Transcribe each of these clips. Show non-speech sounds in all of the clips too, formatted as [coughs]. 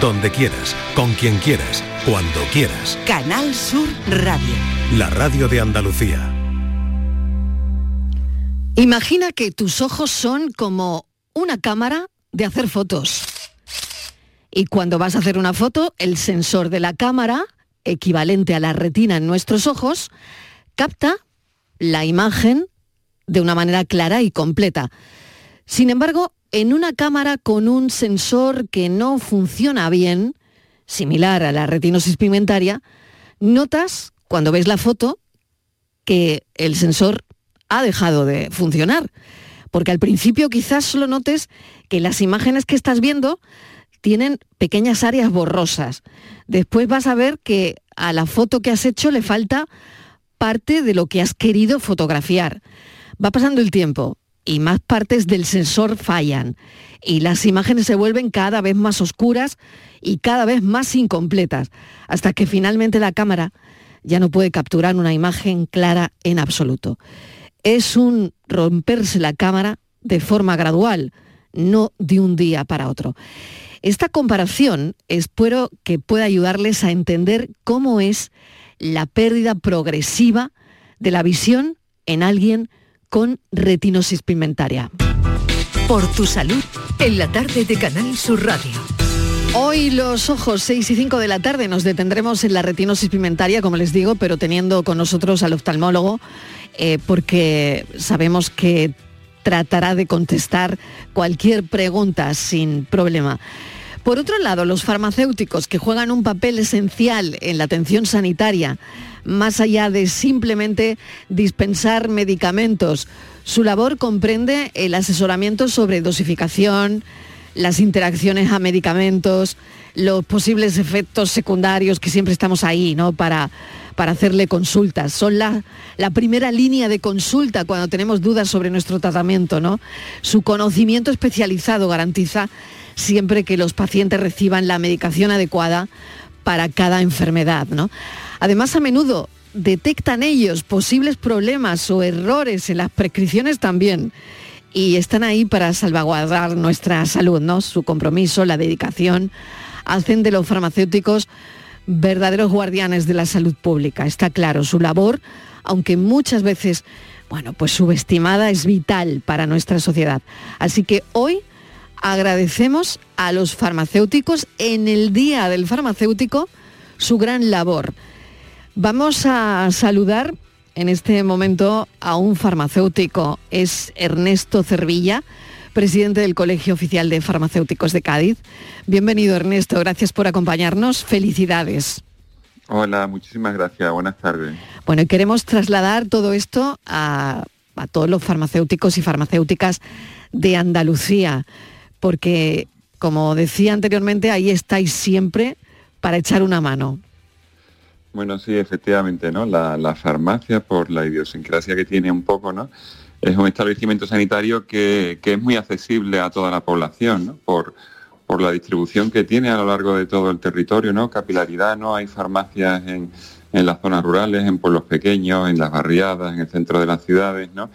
donde quieras, con quien quieras, cuando quieras. Canal Sur Radio. La radio de Andalucía. Imagina que tus ojos son como una cámara de hacer fotos. Y cuando vas a hacer una foto, el sensor de la cámara, equivalente a la retina en nuestros ojos, capta la imagen de una manera clara y completa. Sin embargo, en una cámara con un sensor que no funciona bien, similar a la retinosis pigmentaria, notas cuando ves la foto que el sensor ha dejado de funcionar. Porque al principio quizás solo notes que las imágenes que estás viendo tienen pequeñas áreas borrosas. Después vas a ver que a la foto que has hecho le falta parte de lo que has querido fotografiar. Va pasando el tiempo y más partes del sensor fallan y las imágenes se vuelven cada vez más oscuras y cada vez más incompletas, hasta que finalmente la cámara ya no puede capturar una imagen clara en absoluto. Es un romperse la cámara de forma gradual, no de un día para otro. Esta comparación espero que pueda ayudarles a entender cómo es la pérdida progresiva de la visión en alguien con retinosis pigmentaria. Por tu salud, en la tarde de Canal Sur Radio. Hoy los ojos 6 y 5 de la tarde nos detendremos en la retinosis pigmentaria, como les digo, pero teniendo con nosotros al oftalmólogo, eh, porque sabemos que tratará de contestar cualquier pregunta sin problema. Por otro lado, los farmacéuticos que juegan un papel esencial en la atención sanitaria, más allá de simplemente dispensar medicamentos, su labor comprende el asesoramiento sobre dosificación, las interacciones a medicamentos, los posibles efectos secundarios que siempre estamos ahí, ¿no? Para, para hacerle consultas. Son la, la, primera línea de consulta cuando tenemos dudas sobre nuestro tratamiento, ¿no? Su conocimiento especializado garantiza siempre que los pacientes reciban la medicación adecuada para cada enfermedad, ¿no? Además, a menudo detectan ellos posibles problemas o errores en las prescripciones también y están ahí para salvaguardar nuestra salud, ¿no? Su compromiso, la dedicación, hacen de los farmacéuticos verdaderos guardianes de la salud pública. Está claro, su labor, aunque muchas veces, bueno, pues subestimada, es vital para nuestra sociedad. Así que hoy agradecemos a los farmacéuticos en el Día del Farmacéutico su gran labor. Vamos a saludar en este momento a un farmacéutico, es Ernesto Cervilla, presidente del Colegio Oficial de Farmacéuticos de Cádiz. Bienvenido Ernesto, gracias por acompañarnos, felicidades. Hola, muchísimas gracias, buenas tardes. Bueno, queremos trasladar todo esto a, a todos los farmacéuticos y farmacéuticas de Andalucía, porque, como decía anteriormente, ahí estáis siempre para echar una mano. Bueno, sí, efectivamente, ¿no? La, farmacia, por la idiosincrasia que tiene un poco, ¿no? Es un establecimiento sanitario que, es muy accesible a toda la población, ¿no? Por, por la distribución que tiene a lo largo de todo el territorio, ¿no? Capilaridad, ¿no? Hay farmacias en, las zonas rurales, en pueblos pequeños, en las barriadas, en el centro de las ciudades, ¿no?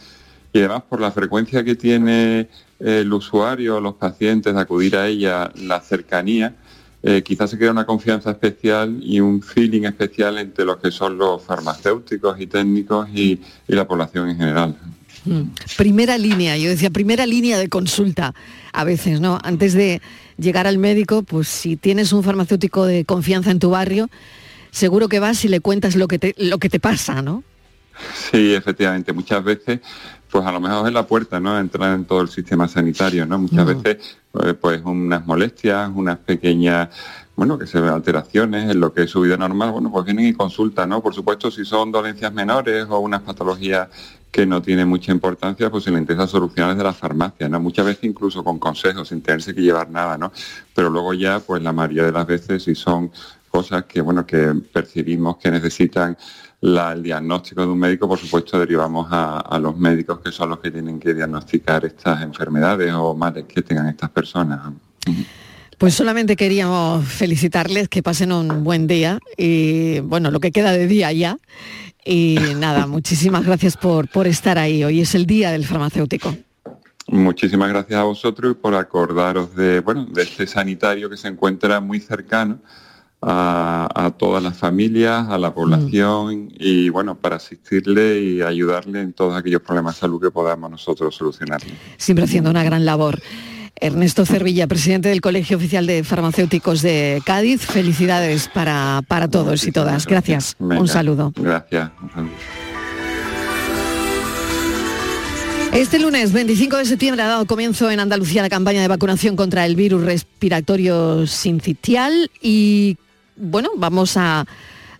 Y además por la frecuencia que tiene el usuario, los pacientes, de acudir a ella, la cercanía, eh, quizás se crea una confianza especial y un feeling especial entre los que son los farmacéuticos y técnicos y, la población en general. Mm. Primera línea, yo decía, primera línea de consulta a veces, ¿no? Antes de llegar al médico, pues si tienes un farmacéutico de confianza en tu barrio, seguro que vas y le cuentas lo que te, lo que te pasa, ¿no? Sí, efectivamente. Muchas veces pues a lo mejor es la puerta, ¿no? Entrar en todo el sistema sanitario, ¿no? Muchas veces, eh, pues unas molestias, unas pequeñas, bueno, que se ven alteraciones en lo que es su vida normal, bueno, pues vienen y consultan, ¿no? Por supuesto, si son dolencias menores o unas patologías que no tienen mucha importancia, pues se le intenta solucionar desde la farmacia, ¿no? Muchas veces incluso con consejos, sin tenerse que llevar nada, ¿no? Pero luego ya, pues la mayoría de las veces, si son cosas que, bueno, que percibimos que necesitan el diagnóstico de un médico, por supuesto, derivamos a, los médicos que son los que tienen que diagnosticar estas enfermedades o males que tengan estas personas. Pues solamente queríamos felicitarles, que pasen un buen día y bueno, lo que queda de día ya. Y [laughs] nada, muchísimas gracias por, por estar ahí. Hoy es el día del farmacéutico. Muchísimas gracias a vosotros y por acordaros de, bueno, de este sanitario que se encuentra muy cercano a, todas las familias, a la población y bueno, para asistirle y ayudarle en todos aquellos problemas de salud que podamos nosotros solucionar. Siempre haciendo una gran labor. Ernesto Cervilla, presidente del Colegio Oficial de Farmacéuticos de Cádiz, felicidades para, para todos y todas. Gracias. un saludo. Gracias. Este lunes 25 de septiembre ha dado comienzo en Andalucía la campaña de vacunación contra el virus respiratorio sincitial y bueno, vamos a,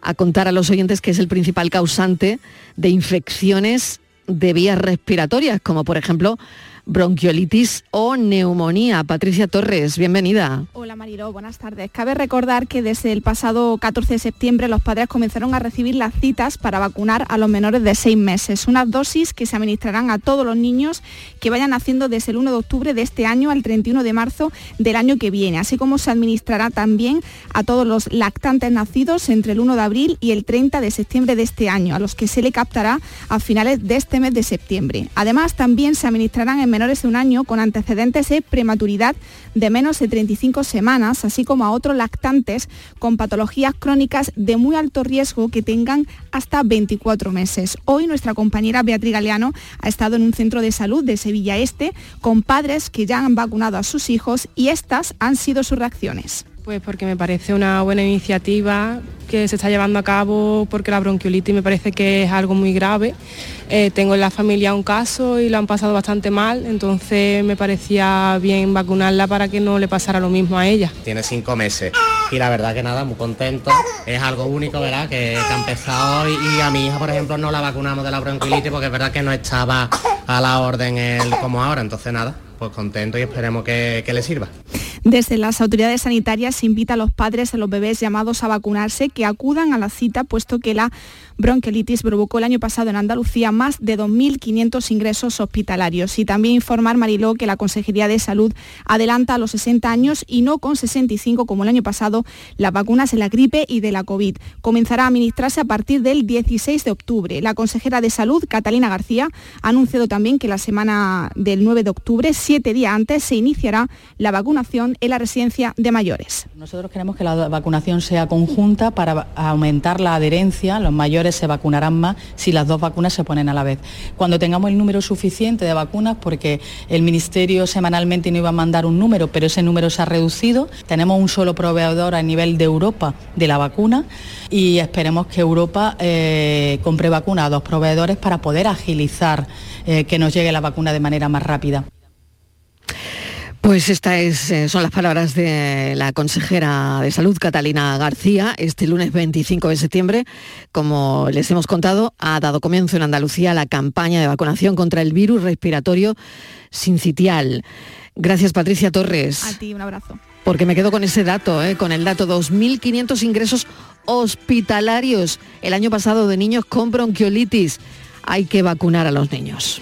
a contar a los oyentes que es el principal causante de infecciones de vías respiratorias, como por ejemplo bronquiolitis o neumonía. Patricia Torres, bienvenida. Hola Mariló, buenas tardes. Cabe recordar que desde el pasado 14 de septiembre los padres comenzaron a recibir las citas para vacunar a los menores de 6 meses, unas dosis que se administrarán a todos los niños que vayan naciendo desde el 1 de octubre de este año al 31 de marzo del año que viene, así como se administrará también a todos los lactantes nacidos entre el 1 de abril y el 30 de septiembre de este año, a los que se le captará a finales de este mes de septiembre. Además, también se administrarán en menores de un año con antecedentes de prematuridad de menos de 35 semanas, así como a otros lactantes con patologías crónicas de muy alto riesgo que tengan hasta 24 meses. Hoy nuestra compañera Beatriz Galeano ha estado en un centro de salud de Sevilla Este con padres que ya han vacunado a sus hijos y estas han sido sus reacciones. Pues porque me parece una buena iniciativa que se está llevando a cabo porque la bronquiolitis me parece que es algo muy grave. Eh, tengo en la familia un caso y lo han pasado bastante mal, entonces me parecía bien vacunarla para que no le pasara lo mismo a ella. Tiene cinco meses y la verdad que nada, muy contento. Es algo único, ¿verdad? Que, ha empezado hoy y a mi hija, por ejemplo, no la vacunamos de la bronquiolitis porque es verdad que no estaba a la orden el, como ahora, entonces nada, pues contento y esperemos que, le sirva. Desde las autoridades sanitarias se invita a los padres de los bebés llamados a vacunarse que acudan a la cita, puesto que la bronquiolitis provocó el año pasado en Andalucía más de 2.500 ingresos hospitalarios. Y también informar, Mariló, que la Consejería de Salud adelanta a los 60 años y no con 65 como el año pasado las vacunas de la gripe y de la COVID. Comenzará a administrarse a partir del 16 de octubre. La consejera de Salud, Catalina García, ha anunciado también que la semana del 9 de octubre, siete días antes, se iniciará la vacunación en la residencia de mayores. Nosotros queremos que la vacunación sea conjunta para aumentar la adherencia. Los mayores se vacunarán más si las dos vacunas se ponen a la vez. Cuando tengamos el número suficiente de vacunas, porque el Ministerio semanalmente no iba a mandar un número, pero ese número se ha reducido, tenemos un solo proveedor a nivel de Europa de la vacuna y esperemos que Europa eh, compre vacuna a dos proveedores para poder agilizar eh, que nos llegue la vacuna de manera más rápida. Pues estas eh, son las palabras de la consejera de salud, Catalina García. Este lunes 25 de septiembre, como les hemos contado, ha dado comienzo en Andalucía la campaña de vacunación contra el virus respiratorio sincitial. Gracias, Patricia Torres. A ti, un abrazo. Porque me quedo con ese dato, eh, con el dato 2.500 ingresos hospitalarios el año pasado de niños con bronquiolitis. Hay que vacunar a los niños.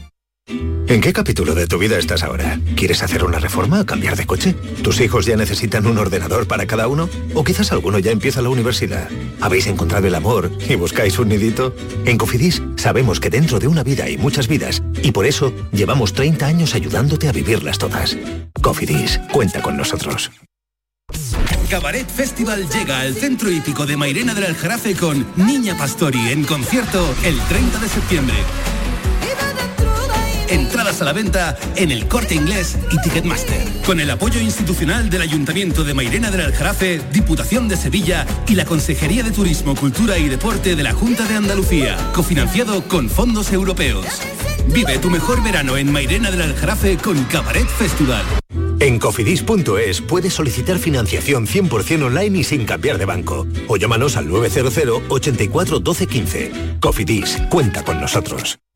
¿En qué capítulo de tu vida estás ahora? ¿Quieres hacer una reforma o cambiar de coche? ¿Tus hijos ya necesitan un ordenador para cada uno? ¿O quizás alguno ya empieza la universidad? ¿Habéis encontrado el amor y buscáis un nidito? En Cofidis sabemos que dentro de una vida hay muchas vidas y por eso llevamos 30 años ayudándote a vivirlas todas. Cofidis, cuenta con nosotros. Cabaret Festival llega al centro hípico de Mairena del Aljarafe con Niña Pastori en concierto el 30 de septiembre. Entradas a la venta en el corte inglés y Ticketmaster. Con el apoyo institucional del Ayuntamiento de Mairena del Aljarafe, Diputación de Sevilla y la Consejería de Turismo, Cultura y Deporte de la Junta de Andalucía. Cofinanciado con fondos europeos. Vive tu mejor verano en Mairena del Aljarafe con Cabaret Festival. En cofidis.es puedes solicitar financiación 100% online y sin cambiar de banco. O llámanos al 900 84 12 15. Cofidis, cuenta con nosotros.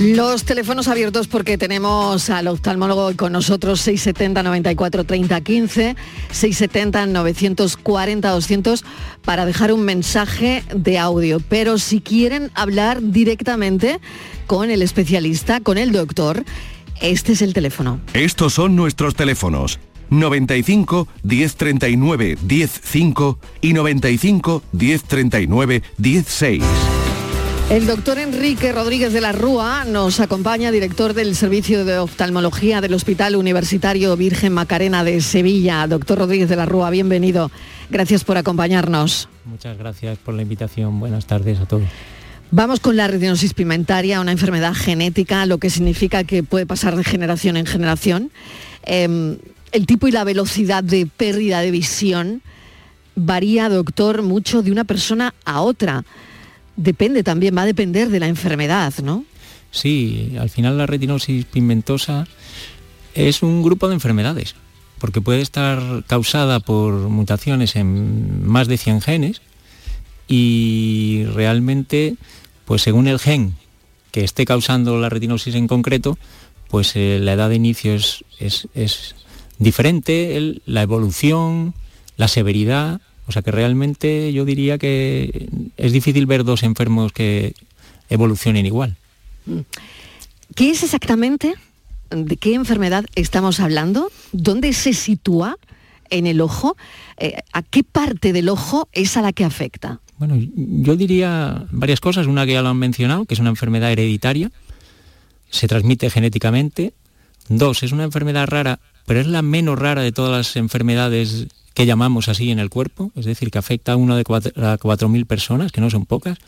Los teléfonos abiertos porque tenemos al oftalmólogo con nosotros 670 94 30 15, 670 940 200 para dejar un mensaje de audio. Pero si quieren hablar directamente con el especialista, con el doctor, este es el teléfono. Estos son nuestros teléfonos. 95 1039 105 y 95 1039 16. El doctor Enrique Rodríguez de la Rúa nos acompaña, director del Servicio de Oftalmología del Hospital Universitario Virgen Macarena de Sevilla. Doctor Rodríguez de la Rúa, bienvenido. Gracias por acompañarnos. Muchas gracias por la invitación. Buenas tardes a todos. Vamos con la retinosis pigmentaria, una enfermedad genética, lo que significa que puede pasar de generación en generación. Eh, el tipo y la velocidad de pérdida de visión varía, doctor, mucho de una persona a otra depende también, va a depender de la enfermedad, ¿no? Sí, al final la retinosis pigmentosa es un grupo de enfermedades, porque puede estar causada por mutaciones en más de 100 genes y realmente, pues según el gen que esté causando la retinosis en concreto, pues eh, la edad de inicio es, es, diferente, la evolución, la severidad, o sea que realmente yo diría que es difícil ver dos enfermos que evolucionen igual. ¿Qué es exactamente? ¿De qué enfermedad estamos hablando? ¿Dónde se sitúa en el ojo? Eh, ¿A qué parte del ojo es a la que afecta? Bueno, yo diría varias cosas. Una que ya lo han mencionado, que es una enfermedad hereditaria, se transmite genéticamente. Dos, es una enfermedad rara, pero es la menos rara de todas las enfermedades que llamamos así en el cuerpo, es decir, que afecta a una de cuatro, a 4.000 personas, que no son pocas,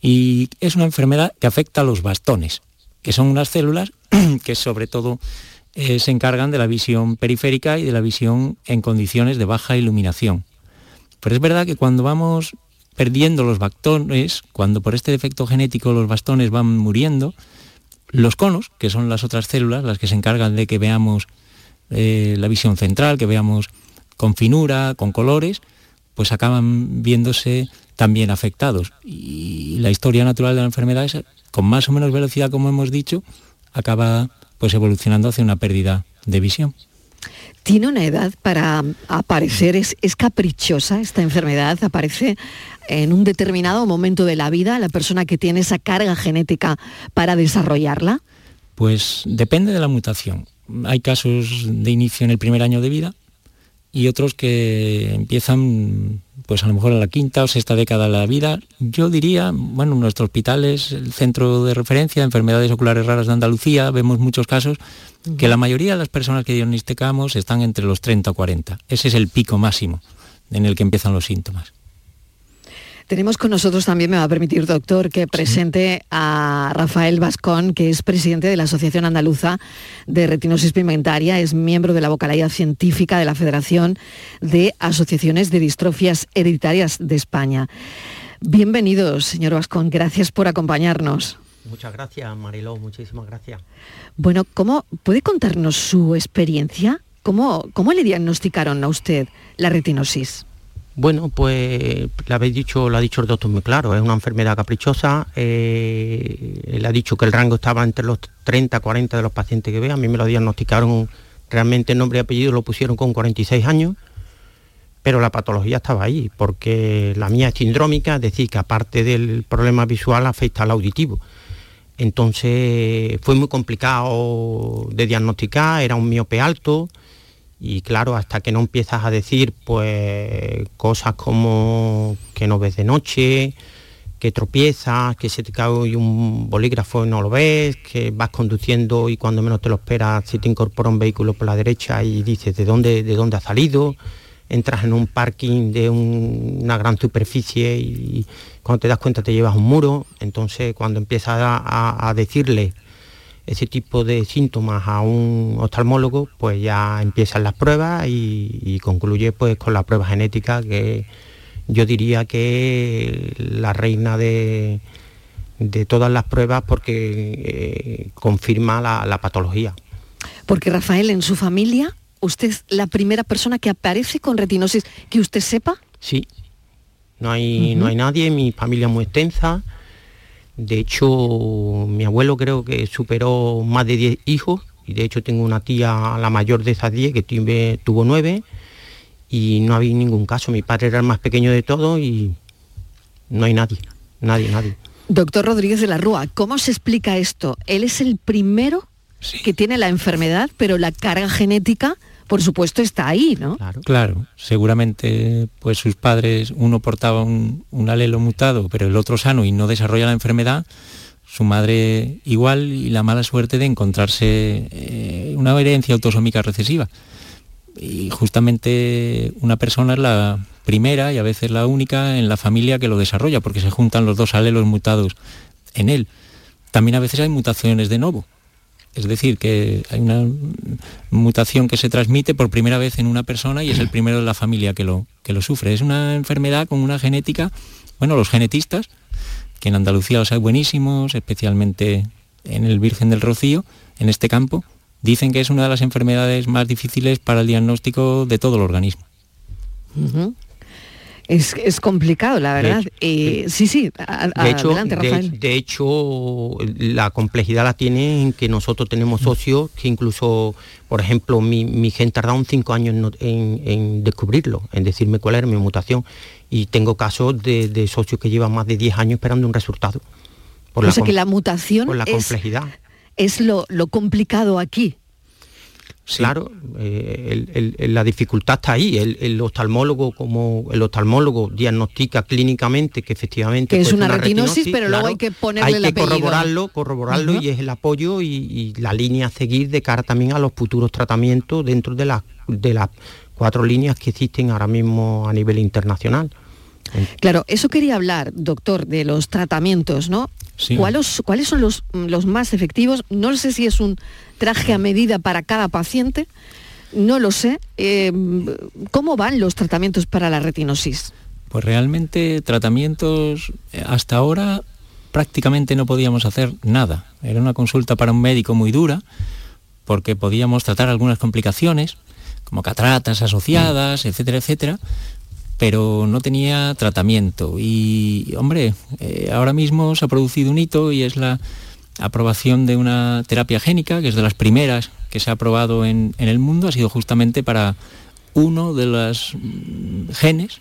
y es una enfermedad que afecta a los bastones, que son unas células [clears throat] que sobre todo eh, se encargan de la visión periférica y de la visión en condiciones de baja iluminación. Pero es verdad que cuando vamos perdiendo los bastones, cuando por este defecto genético los bastones van muriendo, los conos, que son las otras células, las que se encargan de que veamos eh, la visión central, que veamos con finura, con colores, pues acaban viéndose también afectados. Y la historia natural de la enfermedad es, con más o menos velocidad, como hemos dicho, acaba pues evolucionando hacia una pérdida de visión. ¿Tiene una edad para aparecer? ¿Es, ¿Es, caprichosa esta enfermedad? ¿Aparece en un determinado momento de la vida la persona que tiene esa carga genética para desarrollarla? Pues depende de la mutación. Hay casos de inicio en el primer año de vida, y otros que empiezan pues a lo mejor a la quinta o sexta década de la vida. Yo diría, bueno, nuestro hospital es el centro de referencia de enfermedades oculares raras de Andalucía, vemos muchos casos que la mayoría de las personas que diagnosticamos están entre los 30 o 40. Ese es el pico máximo en el que empiezan los síntomas. Tenemos con nosotros también, me va a permitir, doctor, que presente a Rafael Vascón, que es presidente de la Asociación Andaluza de Retinosis Pigmentaria, es miembro de la vocalía científica de la Federación de Asociaciones de Distrofias Hereditarias de España. Bienvenidos, señor Vascón, gracias por acompañarnos. Muchas gracias, Mariló, muchísimas gracias. Bueno, ¿cómo puede contarnos su experiencia? ¿Cómo, cómo le diagnosticaron a usted la retinosis? Bueno, pues le habéis dicho, lo ha dicho el doctor muy claro, es una enfermedad caprichosa. Eh, él ha dicho que el rango estaba entre los 30, 40 de los pacientes que ve. A mí me lo diagnosticaron realmente nombre y apellido lo pusieron con 46 años, pero la patología estaba ahí, porque la mía es sindrómica, es decir, que aparte del problema visual afecta al auditivo. Entonces fue muy complicado de diagnosticar, era un miope alto, y claro, hasta que no empiezas a decir pues cosas como que no ves de noche, que tropiezas, que se te cae un bolígrafo y no lo ves, que vas conduciendo y cuando menos te lo esperas se te incorpora un vehículo por la derecha y dices de dónde, de dónde ha salido, entras en un parking de una gran superficie y cuando te das cuenta te llevas un muro, entonces cuando empiezas a decirle ese tipo de síntomas a un oftalmólogo, pues ya empiezan las pruebas y, concluye pues con la prueba genética que yo diría que la reina de, de todas las pruebas porque eh, confirma la, patología. Porque Rafael, en su familia, ¿usted es la primera persona que aparece con retinosis que usted sepa? Sí, no hay, no hay nadie, mi familia es muy extensa, de hecho, mi abuelo creo que superó más de 10 hijos y de hecho tengo una tía, la mayor de esas 10, que tuvo 9 y no había ningún caso. Mi padre era el más pequeño de todos y no hay nadie, nadie, nadie. Doctor Rodríguez de la Rúa, ¿cómo se explica esto? Él es el primero que tiene la enfermedad, pero la carga genética por supuesto está ahí, ¿no? Claro, seguramente pues sus padres, uno portaba un, alelo mutado, pero el otro sano y no desarrolla la enfermedad, su madre igual y la mala suerte de encontrarse eh, una herencia autosómica recesiva. Y justamente una persona es la primera y a veces la única en la familia que lo desarrolla, porque se juntan los dos alelos mutados en él. También a veces hay mutaciones de nuevo, es decir, que hay una mutación que se transmite por primera vez en una persona y es el primero de la familia que lo, que lo sufre. Es una enfermedad con una genética, bueno, los genetistas, que en Andalucía los hay buenísimos, especialmente en el Virgen del Rocío, en este campo, dicen que es una de las enfermedades más difíciles para el diagnóstico de todo el organismo. Es, complicado, la verdad. sí, sí, de hecho, adelante, Rafael. De, hecho, la complejidad la tiene en que nosotros tenemos mm. socios que incluso, por ejemplo, mi, mi gente tardado cinco años en, descubrirlo, en decirme cuál era mi mutación. Y tengo casos de, socios que llevan más de 10 años esperando un resultado. Por o sea que la mutación por la complejidad. es lo, lo complicado aquí. Claro, eh, la dificultad está ahí. El, oftalmólogo, como el oftalmólogo diagnostica clínicamente que efectivamente que es una, retinosis, pero luego hay que ponerle hay que corroborarlo, corroborarlo y es el apoyo y, la línea a seguir de cara también a los futuros tratamientos dentro de las de las cuatro líneas que existen ahora mismo a nivel internacional. Claro, eso quería hablar, doctor, de los tratamientos, ¿no? ¿Cuáles, ¿Cuáles son los, los más efectivos? No sé si es un traje a medida para cada paciente, no lo sé. Eh, ¿Cómo van los tratamientos para la retinosis? Pues realmente tratamientos eh, hasta ahora prácticamente no podíamos hacer nada. Era una consulta para un médico muy dura porque podíamos tratar algunas complicaciones como cataratas asociadas, etcétera, etcétera, pero no tenía tratamiento. Y, hombre, eh, ahora mismo se ha producido un hito y es la aprobación de una terapia génica, que es de las primeras que se ha aprobado en, el mundo, ha sido justamente para uno de los mm, genes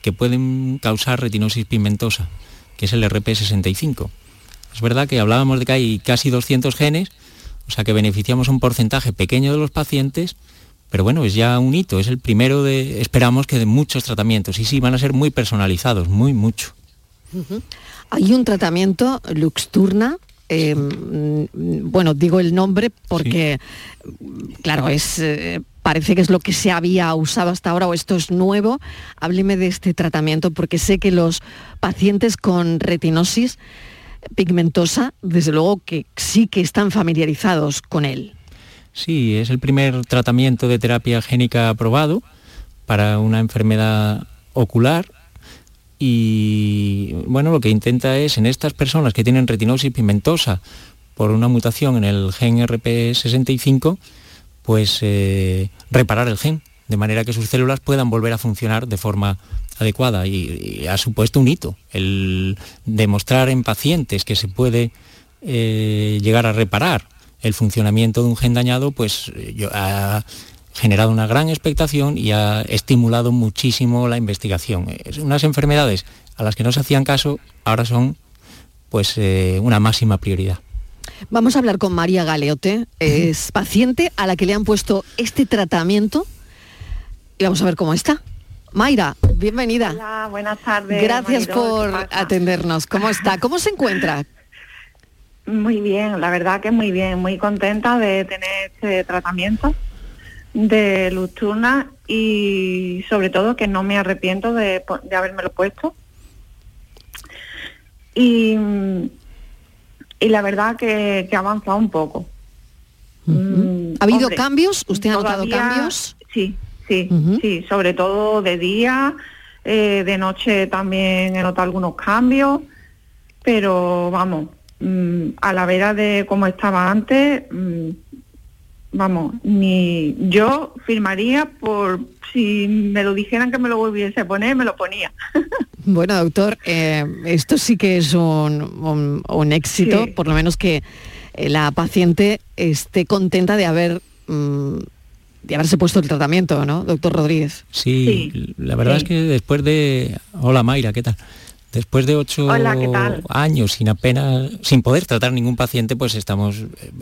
que pueden causar retinosis pigmentosa, que es el RP65. Es verdad que hablábamos de que hay casi 200 genes, o sea que beneficiamos un porcentaje pequeño de los pacientes, pero bueno, es ya un hito, es el primero de, esperamos que de muchos tratamientos, y sí, van a ser muy personalizados, muy mucho. Hay un tratamiento Luxturna Em, bueno, digo el nombre porque, claro, es eh, parece que es lo que se había usado hasta ahora o esto es nuevo. Hábleme de este tratamiento porque sé que los pacientes con retinosis pigmentosa, desde luego que sí que están familiarizados con él. Sí, es el primer tratamiento de terapia génica aprobado para una enfermedad ocular y bueno, lo que intenta es en estas personas que tienen retinosis pigmentosa por una mutación en el gen RP65, pues eh, reparar el gen, de manera que sus células puedan volver a funcionar de forma adecuada. Y, ha supuesto un hito el demostrar en pacientes que se puede eh, llegar a reparar el funcionamiento de un gen dañado, pues yo, ha generado una gran expectación y ha estimulado muchísimo la investigación. unas enfermedades a las que no se hacían caso ahora son pues eh, una máxima prioridad. Vamos a hablar con María Galeote, es paciente a la que le han puesto este tratamiento y vamos a ver cómo está. Mayra, bienvenida. Hola, buenas tardes. Gracias por atendernos. ¿Cómo está? ¿Cómo se encuentra? Muy bien, la verdad que muy bien, muy contenta de tener este tratamiento de luz turna y sobre todo que no me arrepiento de, de habérmelo puesto. Y, y la verdad que, que ha avanzado un poco. Mm, ¿Ha habido cambios? ¿Usted ha notado cambios? Sí, sí, sí, sobre todo de día, eh, de noche también he notado algunos cambios, pero vamos, mm, a la vera de cómo estaba antes, mm, vamos, ni yo firmaría por si me lo dijeran que me lo volviese a poner, me lo ponía. [laughs] Bueno, doctor, eh, esto sí que es un, un, éxito, por lo menos que eh, la paciente esté contenta de haber mm, de haberse puesto el tratamiento, ¿no, doctor Rodríguez? Sí, la verdad es que después de... Hola Mayra, ¿qué tal? Después de ocho años sin apenas, sin poder tratar ningún paciente, pues estamos,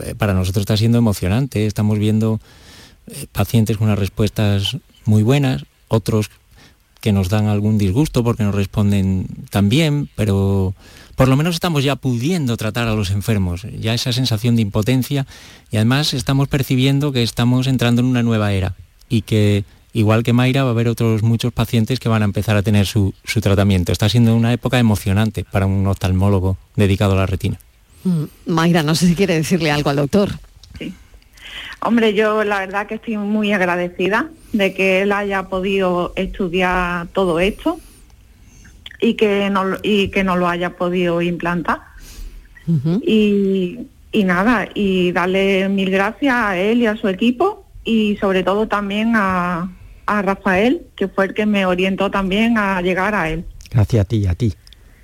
eh, para nosotros está siendo emocionante. Estamos viendo eh, pacientes con unas respuestas muy buenas, otros que nos dan algún disgusto porque no responden tan bien, pero por lo menos estamos ya pudiendo tratar a los enfermos, ya esa sensación de impotencia y además estamos percibiendo que estamos entrando en una nueva era y que igual que Mayra, va a haber otros muchos pacientes que van a empezar a tener su, tratamiento. Está siendo una época emocionante para un oftalmólogo dedicado a la retina. Mm, Mayra, no sé si quiere decirle algo al doctor. Sí. Hombre, yo la verdad que estoy muy agradecida de que él haya podido estudiar todo esto y que no, y que no lo haya podido implantar. y, y nada, y darle mil gracias a él y a su equipo y sobre todo también a, a Rafael, que fue el que me orientó también a llegar a él. Gracias a ti, a ti.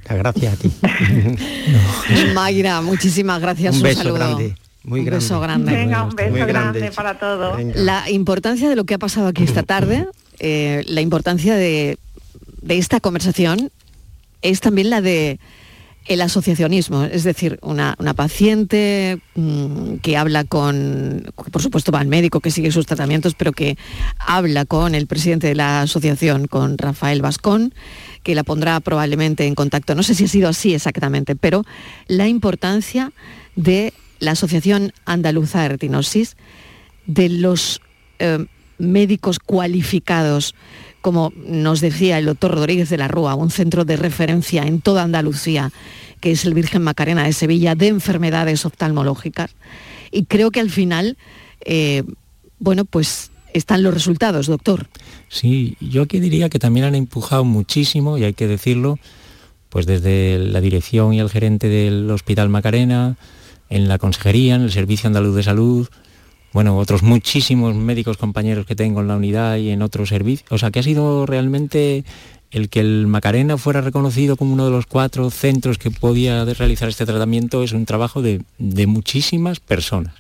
Gracias a ti. [laughs] Mayra, muchísimas gracias. Un beso grande. Muy un grande. beso grande. Venga, un beso grande, para todos. La importancia de lo que ha pasado aquí esta tarde, eh, la importancia de, de esta conversación es también la de el asociacionismo, es decir, una, paciente mm, que habla con, por supuesto va al médico que sigue sus tratamientos, pero que habla con el presidente de la asociación, con Rafael Vascón, que la pondrá probablemente en contacto. No sé si ha sido así exactamente, pero la importancia de la Asociación Andaluza de Retinosis, de los eh, médicos cualificados como nos decía el doctor Rodríguez de la Rúa, un centro de referencia en toda Andalucía, que es el Virgen Macarena de Sevilla, de enfermedades oftalmológicas. Y creo que al final, eh, bueno, pues están los resultados, doctor. Sí, yo aquí diría que también han empujado muchísimo, y hay que decirlo, pues desde la dirección y el gerente del Hospital Macarena, en la consejería, en el Servicio Andaluz de Salud, bueno, otros muchísimos médicos compañeros que tengo en la unidad y en otros servicios. O sea, que ha sido realmente el que el Macarena fuera reconocido como uno de los cuatro centros que podía realizar este tratamiento es un trabajo de, muchísimas personas.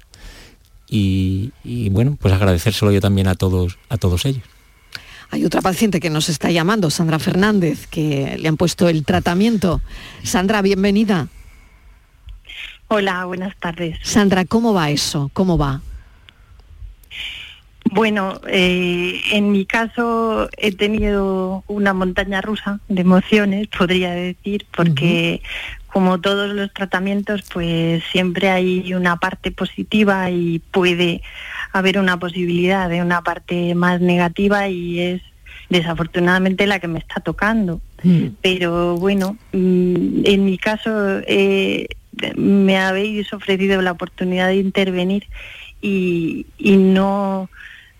Y, bueno, pues agradecérselo yo también a todos, a todos ellos. Hay otra paciente que nos está llamando, Sandra Fernández, que le han puesto el tratamiento. Sandra, bienvenida. Hola, buenas tardes. Sandra, ¿cómo va eso? ¿Cómo va? Bueno, eh, en mi caso he tenido una montaña rusa de emociones, podría decir, porque como todos los tratamientos, pues siempre hay una parte positiva y puede haber una posibilidad de una parte más negativa y es desafortunadamente la que me está tocando. Mm. Pero bueno, mm, en mi caso eh, me habéis ofrecido la oportunidad de intervenir y, y no,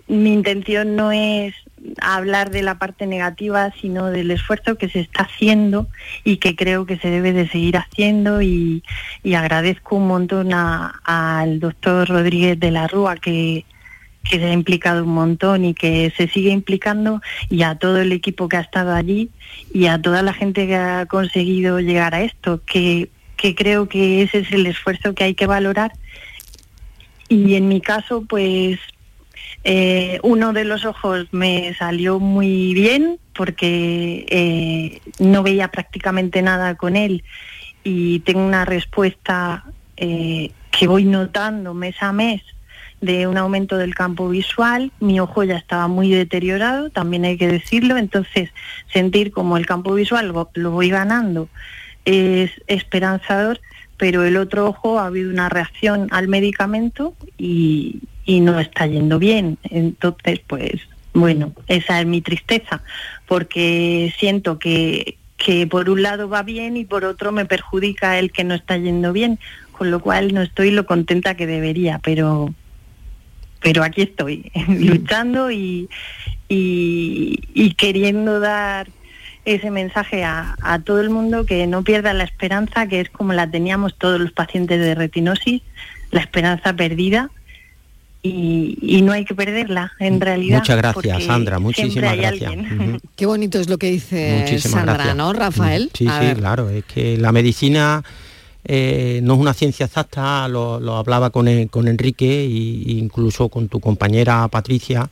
mi intención no es hablar de la parte negativa, sino del esfuerzo que se está haciendo y que creo que se debe de seguir haciendo y, agradezco un montón al doctor Rodríguez de la Rúa que, que se ha implicado un montón y que se sigue implicando y a todo el equipo que ha estado allí y a toda la gente que ha conseguido llegar a esto, que, que creo que ese es el esfuerzo que hay que valorar. Y en mi caso, pues eh, uno de los ojos me salió muy bien porque eh, no veía prácticamente nada con él y tengo una respuesta eh, que voy notando mes a mes de un aumento del campo visual. Mi ojo ya estaba muy deteriorado, también hay que decirlo, entonces sentir como el campo visual lo, lo voy ganando es esperanzador, pero el otro ojo ha habido una reacción al medicamento y, y no está yendo bien. Entonces, pues bueno, esa es mi tristeza, porque siento que, que por un lado va bien y por otro me perjudica el que no está yendo bien, con lo cual no estoy lo contenta que debería, pero pero aquí estoy, [laughs] luchando y, y, y queriendo dar ese mensaje a, a todo el mundo que no pierda la esperanza, que es como la teníamos todos los pacientes de retinosis, la esperanza perdida. Y, y no hay que perderla, en realidad. Muchas gracias, Sandra, muchísimas gracias. [laughs] Qué bonito es lo que dice Muchísimas Sandra, gracias. ¿no, Rafael? Sí, A sí, ver. claro, es que la medicina eh, no es una ciencia exacta, lo, lo hablaba con, eh, con Enrique e incluso con tu compañera Patricia,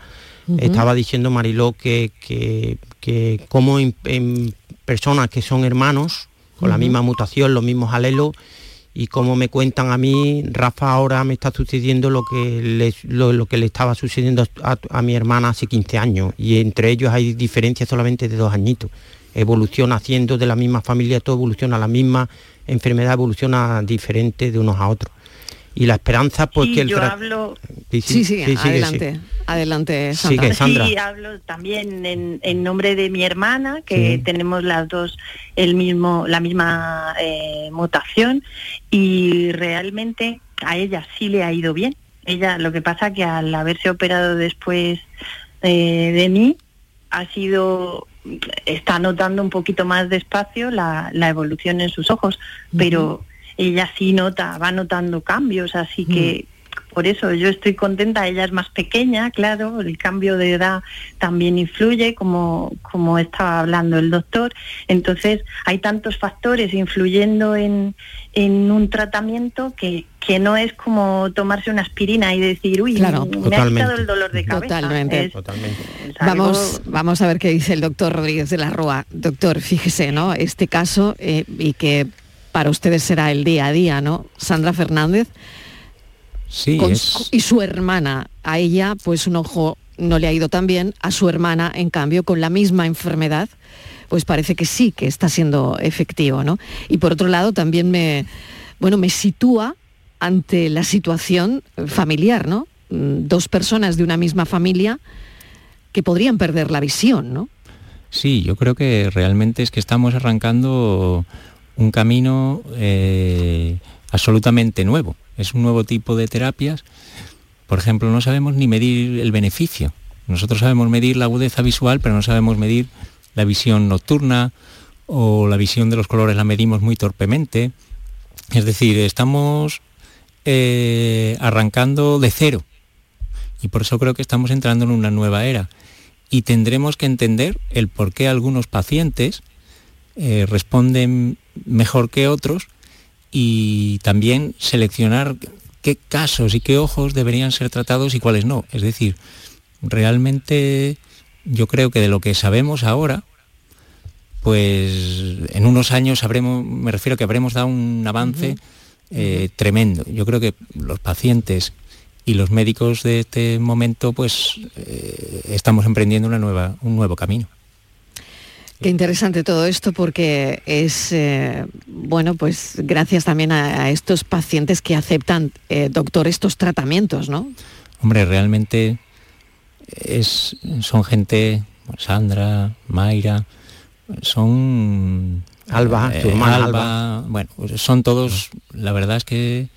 estaba diciendo Mariló que, que, que como en, en personas que son hermanos, con la misma mutación, los mismos alelos, y como me cuentan a mí, Rafa ahora me está sucediendo lo que le, lo, que le estaba sucediendo a, a mi hermana hace 15 años, y entre ellos hay diferencias solamente de dos añitos. Evoluciona haciendo de la misma familia, todo evoluciona, la misma enfermedad evoluciona diferente de unos a otros. Y la esperanza, pues Sí, que el yo hablo, Sí, Sí, sí, sí, sigue, sí. adelante, adelante, Sandra. Sigue, Sandra. Sí, hablo también en, en nombre de mi hermana, que Sí. tenemos las dos el mismo, la misma eh, mutación y realmente a ella sí le ha ido bien. Ella, lo que pasa que al haberse operado después eh, de mí, ha sido, está notando un poquito más despacio la, la evolución en sus ojos, pero ella sí nota, va notando cambios, así que por eso yo estoy contenta, ella es más pequeña, claro, el cambio de edad también influye, como, como estaba hablando el doctor. Entonces, hay tantos factores influyendo en, en un tratamiento que, que no es como tomarse una aspirina y decir, uy, Claro. me ha Totalmente. quitado el dolor de cabeza. Totalmente. Es- es algo- Vamos, vamos a ver qué dice el doctor Rodríguez de la Rúa. Doctor, fíjese, ¿no? Este caso eh, y que para ustedes será el día a día, ¿no? Sandra Fernández Sí, con es- su- y su hermana. A ella, pues un ojo no le ha ido tan bien. A su hermana, en cambio, con la misma enfermedad, pues parece que sí que está siendo efectivo, ¿no? Y por otro lado, también me, bueno, me sitúa ante la situación familiar, ¿no? Mm, Dos personas de una misma familia que podrían perder la visión, ¿no? Sí, yo creo que realmente es que estamos arrancando un camino eh, absolutamente nuevo. Es un nuevo tipo de terapias. Por ejemplo, no sabemos ni medir el beneficio. Nosotros sabemos medir la agudeza visual, pero no sabemos medir la visión nocturna o la visión de los colores la medimos muy torpemente. Es decir, estamos eh, arrancando de cero. Y por eso creo que estamos entrando en una nueva era y tendremos que entender el por qué algunos pacientes eh, responden mejor que otros y también seleccionar qué casos y qué ojos deberían ser tratados y cuáles no. Es decir, realmente yo creo que de lo que sabemos ahora, pues en unos años habremos, me refiero que habremos dado un avance eh, tremendo. Yo creo que los pacientes y los médicos de este momento pues eh, estamos emprendiendo una nueva, un nuevo camino. Qué interesante todo esto porque es, eh, bueno, pues gracias también a, a estos pacientes que aceptan, eh, doctor, estos tratamientos, ¿no? Hombre, realmente es, son gente, Sandra, Mayra, son... Alba, tu hermana Alba. Bueno, pues son todos, la verdad es que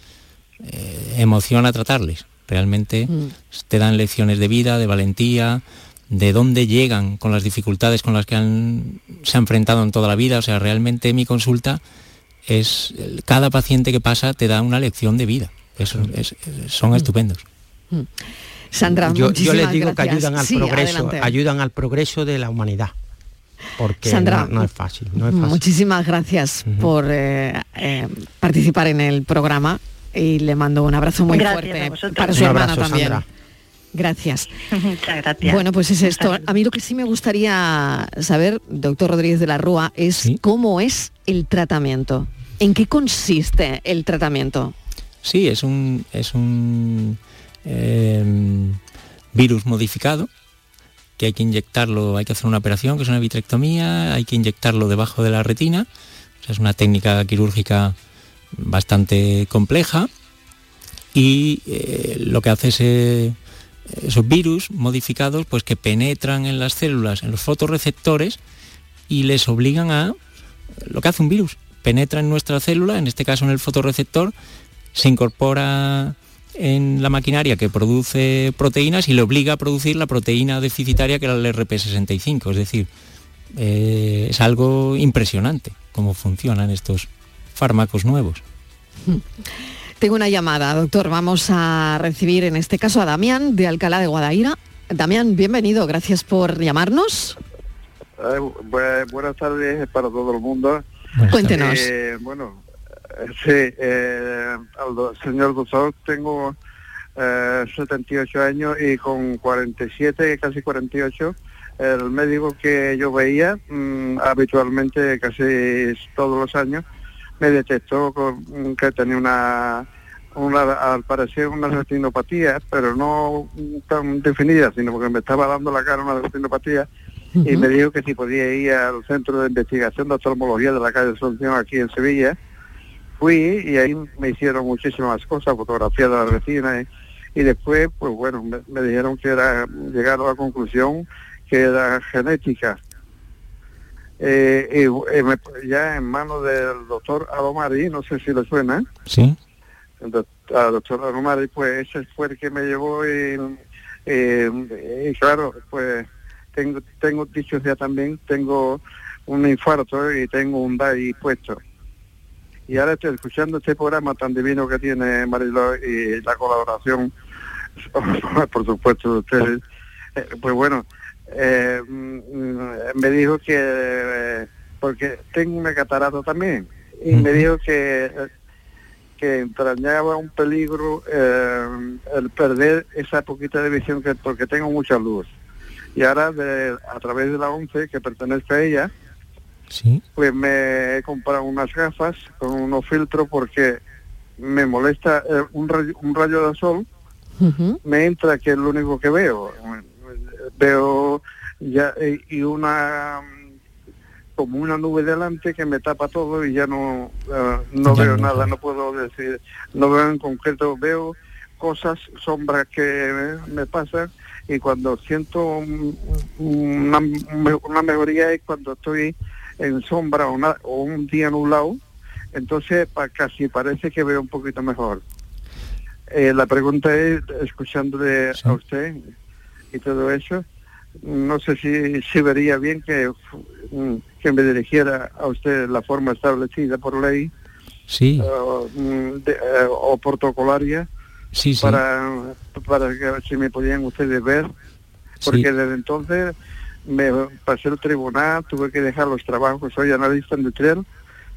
eh, emociona tratarles. Realmente Mm. te dan lecciones de vida, de valentía, de dónde llegan con las dificultades con las que han, se han enfrentado en toda la vida. O sea, realmente mi consulta es, cada paciente que pasa te da una lección de vida. Eso es- son estupendos. Sandra, yo, yo les digo que ayudan al Sí, progreso, adelante. ayudan al progreso de la humanidad. Porque Sandra, no, no es fácil, no es fácil. Muchísimas gracias por eh, eh, participar en el programa y le mando un abrazo muy Gracias a fuerte vosotros. para su Un hermana abrazo, también. Sandra. Gracias. [laughs] Muchas gracias. Bueno, pues es esto. A mí lo que sí me gustaría saber, doctor Rodríguez de la Rúa, es cómo es el tratamiento. ¿En qué consiste el tratamiento? Sí, es un, es un eh, virus modificado que hay que inyectarlo, hay que hacer una operación que es una vitrectomía, hay que inyectarlo debajo de la retina, o sea, es una técnica quirúrgica bastante compleja y eh, lo que hace es eh, esos virus modificados pues que penetran en las células, en los fotorreceptores y les obligan a lo que hace un virus, penetra en nuestra célula, en este caso en el fotorreceptor, se incorpora en la maquinaria que produce proteínas y le obliga a producir la proteína deficitaria que era el RP65. Es decir, eh, es algo impresionante cómo funcionan estos fármacos nuevos. Tengo una llamada, doctor. Vamos a recibir en este caso a Damián de Alcalá de Guadaira. Damián, bienvenido. Gracias por llamarnos. Eh, bu- buenas tardes para todo el mundo. Cuéntenos. Eh, bueno, eh, sí, eh, al do- señor doctor, tengo eh, 78 años y con 47, casi 48, el médico que yo veía mm, habitualmente, casi todos los años, me detectó con- que tenía una, una, al parecer una retinopatía, pero no tan definida, sino porque me estaba dando la cara una retinopatía y me dijo que si podía ir al Centro de Investigación de Oftalmología de la calle Asunción aquí en Sevilla. Fui y ahí me hicieron muchísimas cosas, fotografía de la retina y, y después, pues bueno, me, me dijeron que era, llegaron a la conclusión que era genética. Eh, y, eh, me- ya en manos del doctor Alomari, no sé si le suena, Sí. el doc- al doctor Alomari, pues ese fue el que me llevó y, y- y claro, pues tengo, tengo dicho ya también, tengo un infarto y tengo un DAI puesto. Y ahora estoy escuchando este programa tan divino que tiene Mariló y la colaboración, [laughs] por supuesto, de ustedes. Eh, pues bueno, eh, mm, me dijo que, eh, porque tengo una catarata también, y me dijo que, que entrañaba un peligro eh, el perder esa poquita de visión que porque tengo mucha luz. Y ahora de- a través de la ONCE, que pertenece a ella, pues me he comprado unas gafas con unos filtros porque me molesta eh, un, rayo, un rayo de sol, me entra que es lo único que veo. Veo ya eh, y una como una nube delante que me tapa todo y ya no eh, no Ya veo no nada, no puedo decir, no veo en concreto, veo cosas, sombras que me, pasan y cuando siento un- una, una mejoría es cuando estoy en sombra o, una- o un día nublado, entonces pa- casi parece que veo un poquito mejor. Eh, la pregunta es, escuchándole a usted y todo eso, no sé si, si vería bien que, mm, que me dirigiera a usted la forma establecida por ley Sí, o, mm, de- eh, o protocolaria sí, sí. para, para que si me podían ustedes ver, porque desde entonces me pasé el tribunal, tuve que dejar los trabajos, soy analista industrial,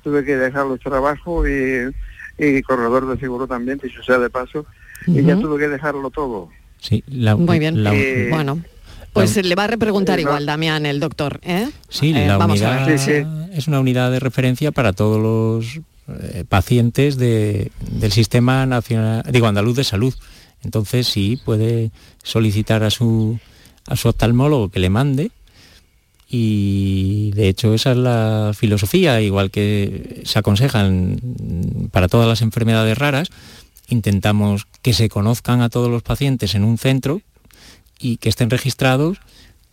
tuve que dejar los trabajos y, y corredor de seguro también, dicho sea de paso, y ya tuve que dejarlo todo. Sí, la- Muy bien. la- Eh, bueno, pues la- le va a repreguntar eh, igual, Damián, el doctor. ¿eh? Sí, Eh, la vamos a unidad es una unidad de referencia para todos los eh, pacientes de- del Sistema Nacional, digo, Andaluz de Salud. Entonces sí puede solicitar a su, a su oftalmólogo que le mande y de hecho esa es la filosofía, igual que se aconsejan para todas las enfermedades raras, intentamos que se conozcan a todos los pacientes en un centro y que estén registrados,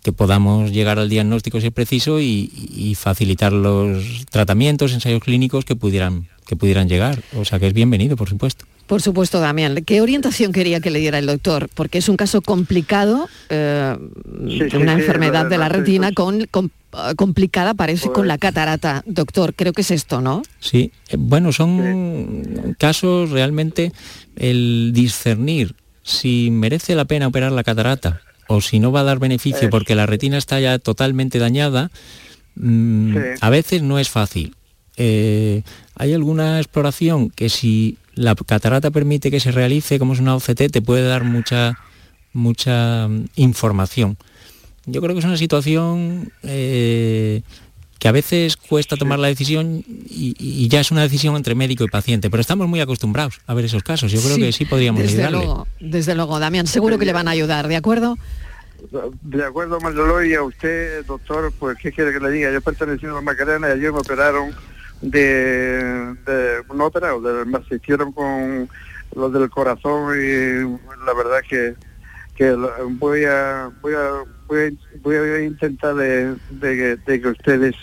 que podamos llegar al diagnóstico si es preciso y, facilitar los tratamientos, ensayos clínicos que pudieran, que pudieran llegar. O sea que es bienvenido, por supuesto. Por supuesto, Damián. ¿Qué orientación quería que le diera el doctor? Porque es un caso complicado, eh, de una sí, enfermedad de la retina con, con- eh, complicada, parece, con la catarata. Doctor, creo que es esto, ¿no? Sí, eh, bueno, son casos realmente el discernir si merece la pena operar la catarata o si no va a dar beneficio porque la retina está ya totalmente dañada, mm, Sí. a veces no es fácil. Eh, hay alguna exploración que si la catarata permite que se realice, como es una OCT, te puede dar mucha, mucha mm, información. Yo creo que es una situación eh, que a veces cuesta tomar la decisión y, y ya es una decisión entre médico y paciente, pero estamos muy acostumbrados a ver esos casos. Yo creo que sí podríamos desde ayudarle. luego, desde luego, Damián, seguro que le van a ayudar, ¿de acuerdo? De acuerdo, Manolo, y a usted, doctor, pues, ¿qué quiere que le diga? Yo pertenecí a Macarena y ayer me operaron de, de no operaron, de, me asistieron con lo del corazón y la verdad que que voy a voy a voy a, voy a intentar de, de que- de que ustedes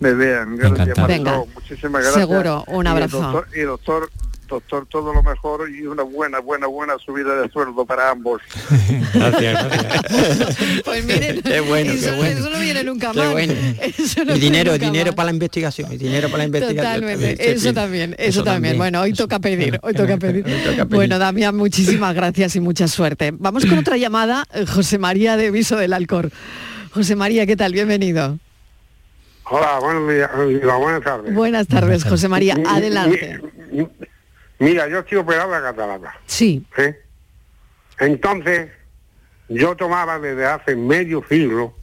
me vean. Gracias. Venga. Muchísimas gracias. Seguro, un Y, abrazo. doctor, y doctor, doctor, todo lo mejor y una buena, buena, buena subida de sueldo para ambos. [laughs] Gracias, gracias. Pues miren, Qué bueno, eso, qué bueno. eso no viene nunca Qué mal. bueno. [laughs] No y dinero, dinero para la investigación, y dinero para la investigación. Totalmente, también, eso sí, también, eso, eso también. también. Bueno, hoy toca pedir, hoy toca pedir. toca pedir. Bueno, Damián, muchísimas gracias y mucha suerte. Vamos con otra llamada, eh, José María de Viso del Alcor. José María, ¿qué tal? Bienvenido. Hola, buenos días, digo, buenas tardes. Buenas tardes, José María. Adelante. Mi- Mira, yo estoy operado de catarata. Sí. ¿eh? Entonces, yo tomaba desde hace medio siglo,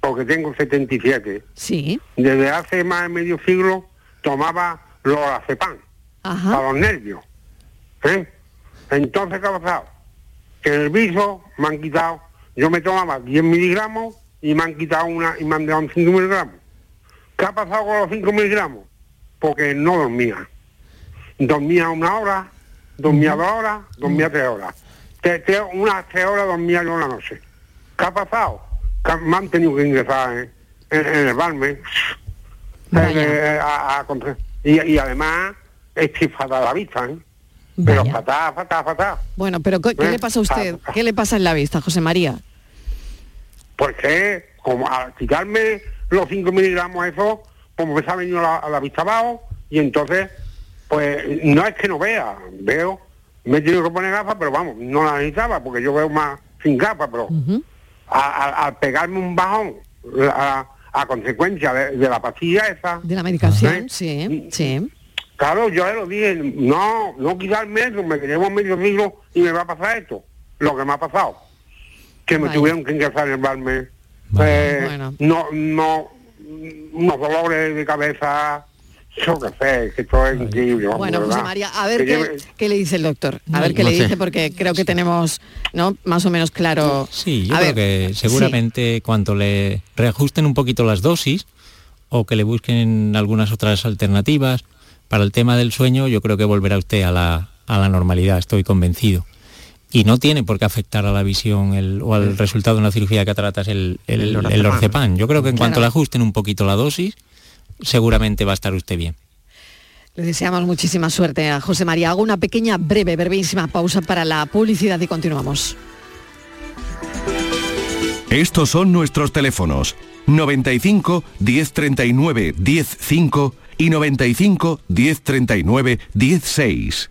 porque tengo 77, Sí. desde hace más de medio siglo tomaba lorazepam Ajá. para los nervios. ¿eh? Entonces, ¿qué ha pasado? Que en el viso me han quitado, yo me tomaba 10 miligramos y me han quitado una y me han dado 5 miligramos. ¿Qué ha pasado con los 5 miligramos? Porque no dormía. Dormía una hora, dormía dos horas, dormía tres horas. Te- te- unas tres horas dormía yo la noche. ¿Qué ha pasado? Que me han tenido que ingresar en, en- en el barme. Eh, a- a contra- y, y además estoy fatal la vista, ¿eh? Pero fatal, fatal, fatal. Bueno, pero ¿qué, qué ¿Eh? le pasa a usted? ¿Qué le pasa en la vista, José María? Porque como al quitarme los 5 miligramos eso, como me se ha venido la, a la vista abajo, y entonces, pues no es que no vea, veo, me he tenido que poner gafas, pero vamos, no las necesitaba, porque yo veo más sin gafas, pero al pegarme un bajón, a, a consecuencia de, de la pastilla esa, De la medicación, ¿Eh? sí, sí. Claro, yo le lo dije, no, no quitarme eso, me llevo medio siglo y me va a pasar esto. Lo que me ha pasado. Que me tuvieron que ingresar en el barme. eh, Bueno. No, no, unos dolores de cabeza. Yo qué sé, que esto es increíble. vamos, Bueno, José. María, a ver Que qué, lleve- qué le dice el doctor. A No, ver qué no le sé. dice, porque creo que tenemos, ¿no? Más o menos claro. Sí, yo A creo ver, que seguramente cuando le reajusten un poquito las dosis o que le busquen algunas otras alternativas para el tema del sueño, yo creo que volverá usted a la, a la normalidad, estoy convencido. Y no tiene por qué afectar a la visión el- o al resultado de una cirugía de cataratas el, el, El el lorazepam. Orcepan. Yo creo que en cuanto le ajusten un poquito la dosis, seguramente va a estar usted bien. Le deseamos muchísima suerte a José María. Hago una pequeña, breve, brevísima pausa para la publicidad y continuamos. Estos son nuestros teléfonos 95 1039 105 y 95 1039 16.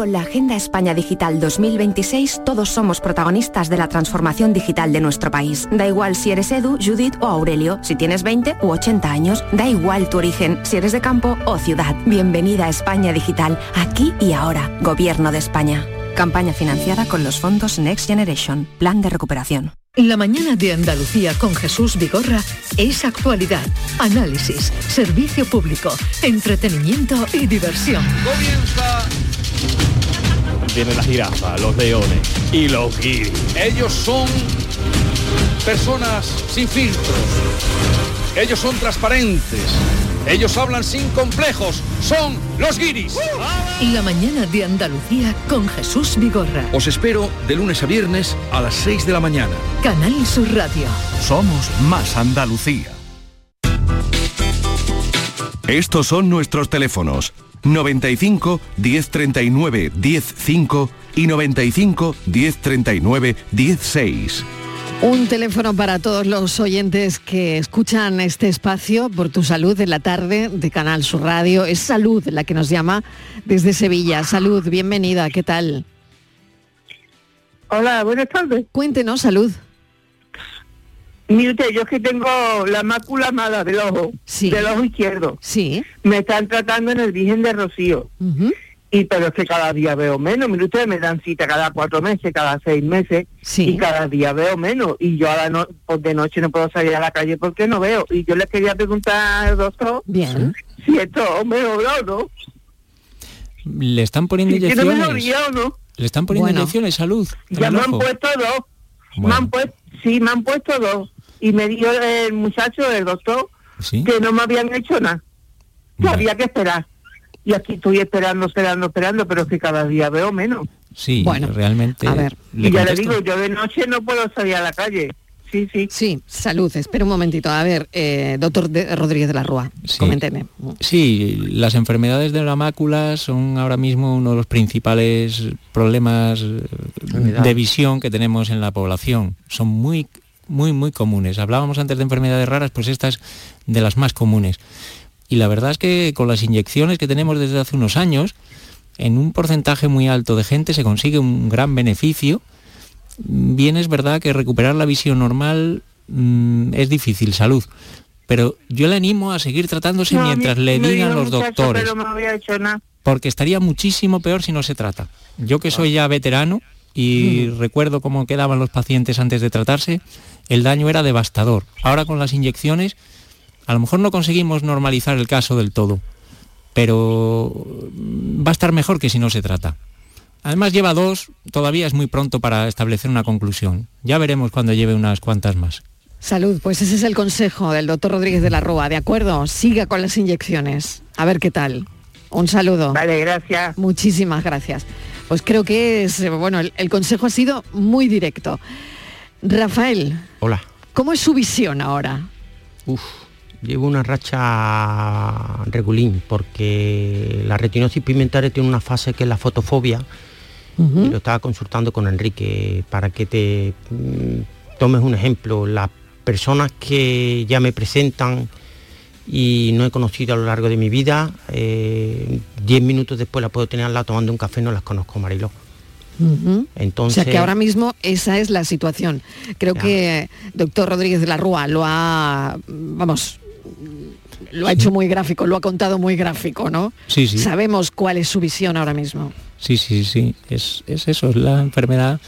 Con la Agenda España Digital 2026, todos somos protagonistas de la transformación digital de nuestro país. Da igual si eres Edu, Judith o Aurelio, si tienes 20 u 80 años, da igual tu origen, si eres de campo o ciudad. Bienvenida a España Digital, aquí y ahora. Gobierno de España. Campaña financiada con los fondos Next Generation, Plan de Recuperación. La mañana de Andalucía con Jesús Vigorra es actualidad, análisis, servicio público, entretenimiento y diversión. Comienza. Viene la jirafa, los leones y los guiris. Ellos son personas sin filtros. Ellos son transparentes. Ellos hablan sin complejos. Son los guiris. La mañana de Andalucía con Jesús Vigorra. Os espero de lunes a viernes a las 6 de la mañana. Canal Sur Radio. Somos más Andalucía. Estos son nuestros teléfonos 95 1039 105 y 95 1039 16. Un teléfono para todos los oyentes que escuchan este espacio por tu salud en la tarde de Canal Sur Radio. Es Salud la que nos llama desde Sevilla. Salud, bienvenida, ¿qué tal? Hola, buenas tardes. Cuéntenos, Salud. Mire usted, yo es que tengo la mácula mala del ojo, del ojo izquierdo. Sí. Me están tratando en el Virgen de Rocío. Y pero es que cada día veo menos. Mire usted, me dan cita cada cuatro meses, cada seis meses. Y cada día veo menos. Y yo ahora no, pues de noche no puedo salir a la calle porque no veo. Y yo le quería preguntar al doctor Bien. si esto mejoró o no. Le están poniendo Si inyecciones. mejoría o no. Le están poniendo Bueno. inyecciones, salud. en Ya me han puesto dos. Me han puesto, sí, me han puesto dos. Y me dijo el muchacho, el doctor, que no me habían hecho nada. Que había que esperar. Y aquí estoy esperando, esperando, esperando, pero es que cada día veo menos. Sí, Bueno, realmente. a ver. le y ya le digo, yo de noche no puedo salir a la calle. Sí, sí. Sí, salud. Espera un momentito. A ver, eh, doctor de- Rodríguez de la Rúa, coménteme. Sí, las enfermedades de la mácula son ahora mismo uno de los principales problemas eh, de visión que tenemos en la población. Son muy, muy, muy comunes. Hablábamos antes de enfermedades raras, pues esta es de las más comunes. Y la verdad es que con las inyecciones que tenemos desde hace unos años, en un porcentaje muy alto de gente se consigue un gran beneficio. Bien es verdad que recuperar la visión normal mm, es difícil, salud. Pero yo le animo a seguir tratándose No, a mí mientras le digan los muchacho, doctores Pero no había hecho nada. porque estaría muchísimo peor si no se trata. Yo que soy ya veterano y recuerdo cómo quedaban los pacientes antes de tratarse, el daño era devastador. Ahora con las inyecciones, a lo mejor no conseguimos normalizar el caso del todo, pero va a estar mejor que si no se trata. Además lleva dos, todavía es muy pronto para establecer una conclusión. Ya veremos cuando lleve unas cuantas más. Salud, pues ese es el consejo del doctor Rodríguez de la Rúa, ¿de acuerdo? Siga con las inyecciones. A ver qué tal. Un saludo. Vale, gracias. Muchísimas gracias. Pues creo que es, eh, bueno, el, el consejo ha sido muy directo. Rafael, Hola. ¿cómo es su visión ahora? Uf, llevo una racha regulín porque la retinosis pigmentaria tiene una fase que es la fotofobia y lo estaba consultando con Enrique para que te mm, tomes un ejemplo. Las personas que ya me presentan y no he conocido a lo largo de mi vida, eh, 10 minutos después la puedo tener al lado tomando un café, no las conozco, Mariló. Entonces, o sea que ahora mismo esa es la situación. Creo que doctor Rodríguez de la Rúa lo ha, vamos, lo ha hecho muy gráfico, lo ha contado muy gráfico, ¿no? Sí, sí. Sabemos cuál es su visión ahora mismo. Sí, sí, sí, es, es eso, es la enfermedad.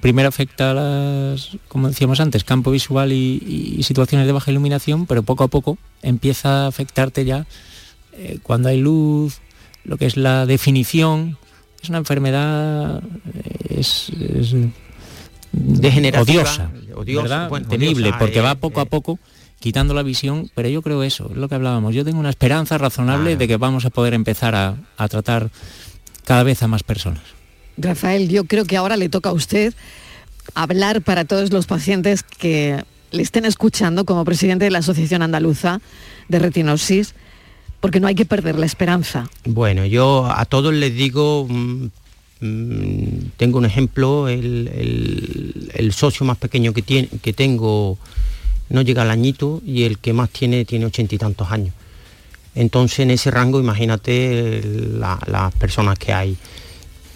Primero afecta a las, como decíamos antes, campo visual y, y situaciones de baja iluminación, pero poco a poco empieza a afectarte ya eh, cuando hay luz, lo que es la definición. Es una enfermedad, eh, es, es Degenerativa, odiosa, odiosa, ¿verdad? bueno, temible, odiosa, porque eh, va poco a poco quitando la visión, pero yo creo eso, es lo que hablábamos. Yo tengo una esperanza razonable de que vamos a poder empezar a, a tratar cada vez a más personas. Rafael, yo creo que ahora le toca a usted hablar para todos los pacientes que le estén escuchando como presidente de la Asociación Andaluza de Retinosis, porque no hay que perder la esperanza. Bueno, yo a todos les digo, mm, mm, tengo un ejemplo, el, socio más pequeño que, tiene, que tengo no llega al añito y el que más tiene tiene ochenta y tantos años. Entonces en ese rango imagínate la- las personas que hay.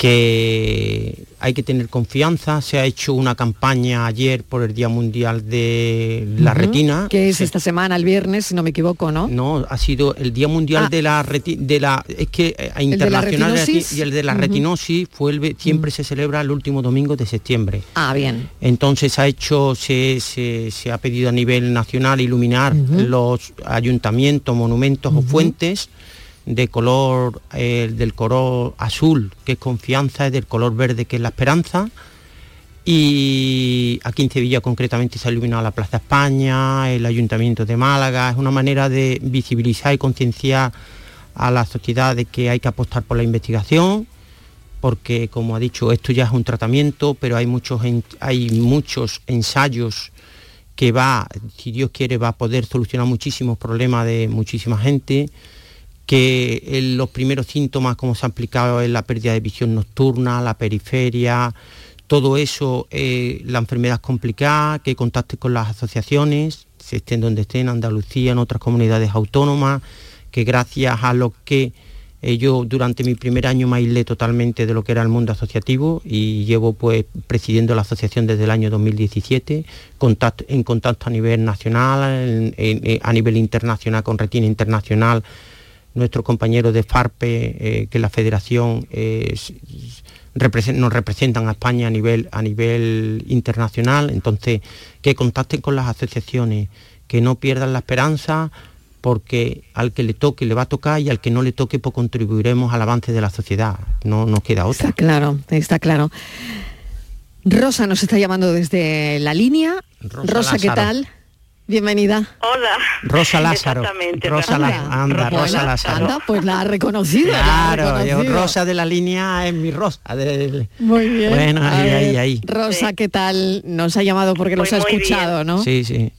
Que hay que tener confianza. Se ha hecho una campaña ayer por el Día Mundial de la Retina. Que es esta semana, el viernes, si no me equivoco, ¿no? No, ha sido el Día Mundial Ah. de la reti- de la es que eh, internacional de la y el de la retinosis fue el siempre se celebra el último domingo de septiembre. Ah, bien. Entonces ha hecho, se, se- se ha pedido a nivel nacional iluminar los ayuntamientos, monumentos o fuentes de color, eh, del color azul, que es confianza, y del color verde, que es la esperanza. Y aquí en Sevilla concretamente se ha iluminado la Plaza España, el Ayuntamiento de Málaga. Es una manera de visibilizar y concienciar a la sociedad de que hay que apostar por la investigación, porque como ha dicho, esto ya es un tratamiento, pero hay muchos, hay muchos ensayos que va, si Dios quiere, va a poder solucionar muchísimos problemas de muchísima gente, que el- los primeros síntomas, como se ha explicado, es la pérdida de visión nocturna, la periferia, todo eso, eh, la enfermedad es complicada, que contacte con las asociaciones, se estén donde estén, Andalucía, en otras comunidades autónomas, que gracias a lo que eh, yo durante mi primer año me aislé totalmente de lo que era el mundo asociativo y llevo pues presidiendo la asociación desde el año 2017, contacto- en contacto a nivel nacional, eh, a nivel internacional con Retina Internacional, nuestro compañero de FARPE, eh, que la federación, eh, nos representan a España a nivel, a nivel internacional, entonces que contacten con las asociaciones, que no pierdan la esperanza, porque al que le toque le va a tocar y al que no le toque pues contribuiremos al avance de la sociedad, no nos queda otra. Está claro, está claro. Rosa nos está llamando desde la línea. Rosa, ¿qué Lázaro. tal? Bienvenida. Hola. Rosa [laughs] Lázaro. Exactamente, Rosa. La- anda, Rosa Lázaro. anda, pues la ha reconocido. la ha Claro, yo. Rosa de la línea es mi Rosa. del- Muy bien. Bueno, ahí, ver, ahí, ahí. Rosa, ¿qué tal? Nos ha llamado porque Pues los ha muy escuchado, ¿no? Sí, sí.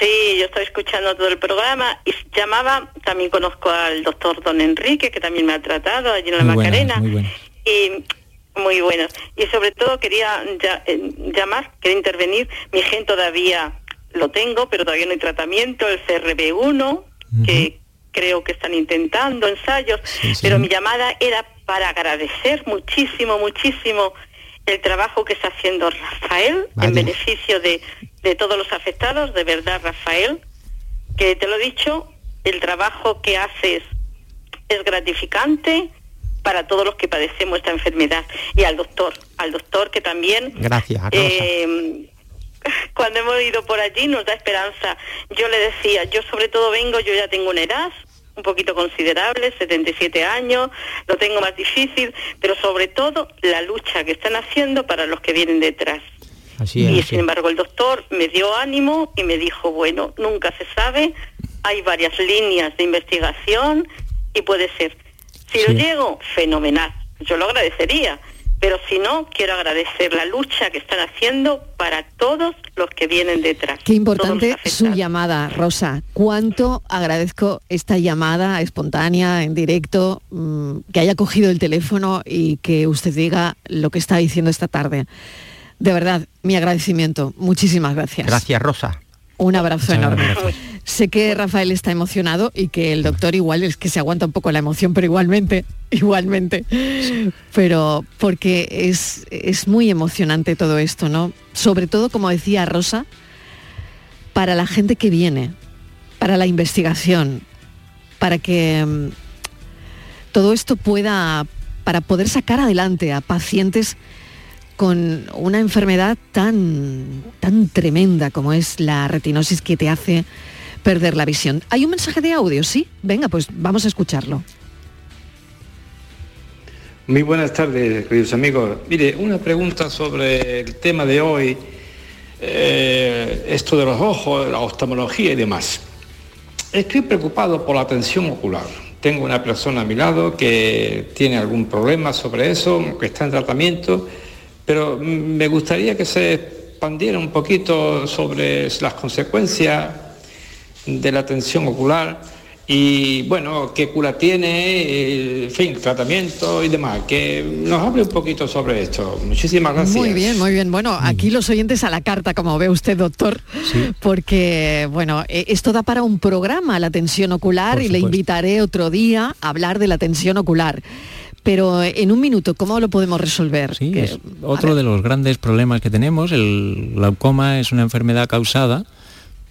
Sí, yo estoy escuchando todo el programa y llamaba, también conozco al doctor Don Enrique, que también me ha tratado allí en la Muy buenas, Macarena. muy buenas. Y muy buenos. Y sobre todo quería ya- eh, llamar, quería intervenir. Mi gen todavía lo tengo, pero todavía no hay tratamiento, el CRB1, que creo que están intentando ensayos, pero mi llamada era para agradecer muchísimo, muchísimo el trabajo que está haciendo Rafael en beneficio de, de todos los afectados, de verdad, Rafael, que te lo he dicho, el trabajo que haces es gratificante para todos los que padecemos esta enfermedad. Y al doctor, al doctor que también Gracias, eh, [laughs] cuando hemos ido por allí nos da esperanza. Yo le decía, yo sobre todo vengo, yo ya tengo una edad un poquito considerable, 77 años, lo tengo más difícil, pero sobre todo la lucha que están haciendo para los que vienen detrás. Así Y sin embargo el doctor me dio ánimo y me dijo, bueno, nunca se sabe, hay varias líneas de investigación y puede ser. Si lo Sí. llego, fenomenal, yo lo agradecería, pero si no, quiero agradecer la lucha que están haciendo para todos los que vienen detrás. Qué importante su llamada, Rosa. Cuánto agradezco esta llamada espontánea, en directo, mm, que haya cogido el teléfono y que usted diga lo que está diciendo esta tarde. De verdad, mi agradecimiento. Muchísimas gracias. Gracias, Rosa. Un abrazo Muchas enorme. gracias. Sé que Rafael está emocionado y que el doctor igual es que se aguanta un poco la emoción, pero igualmente, igualmente. Pero porque es, es muy emocionante todo esto, ¿no? Sobre todo, como decía Rosa, para la gente que viene, para la investigación, para que mm, todo esto pueda, para poder sacar adelante a pacientes con una enfermedad tan, tan tremenda como es la retinosis que te hace perder la visión. Hay un mensaje de audio, ¿sí? Venga, pues vamos a escucharlo. Muy buenas tardes, queridos amigos. Mire, una pregunta sobre el tema de hoy, eh, esto de los ojos, la oftalmología y demás. Estoy preocupado por la tensión ocular. Tengo una persona a mi lado que tiene algún problema sobre eso, que está en tratamiento, pero mm, me gustaría que se expandiera un poquito sobre las consecuencias de la tensión ocular y bueno, qué cura tiene, en fin, tratamiento y demás. Que nos hable un poquito sobre esto. Muchísimas gracias. Muy bien, muy bien. Bueno, aquí los oyentes a la carta, como ve usted, doctor, porque, bueno, eh, esto da para un programa, la tensión ocular, y le invitaré otro día a hablar de la tensión ocular. Pero en un minuto, ¿cómo lo podemos resolver? Sí, es otro de los grandes problemas que tenemos. El glaucoma es una enfermedad causada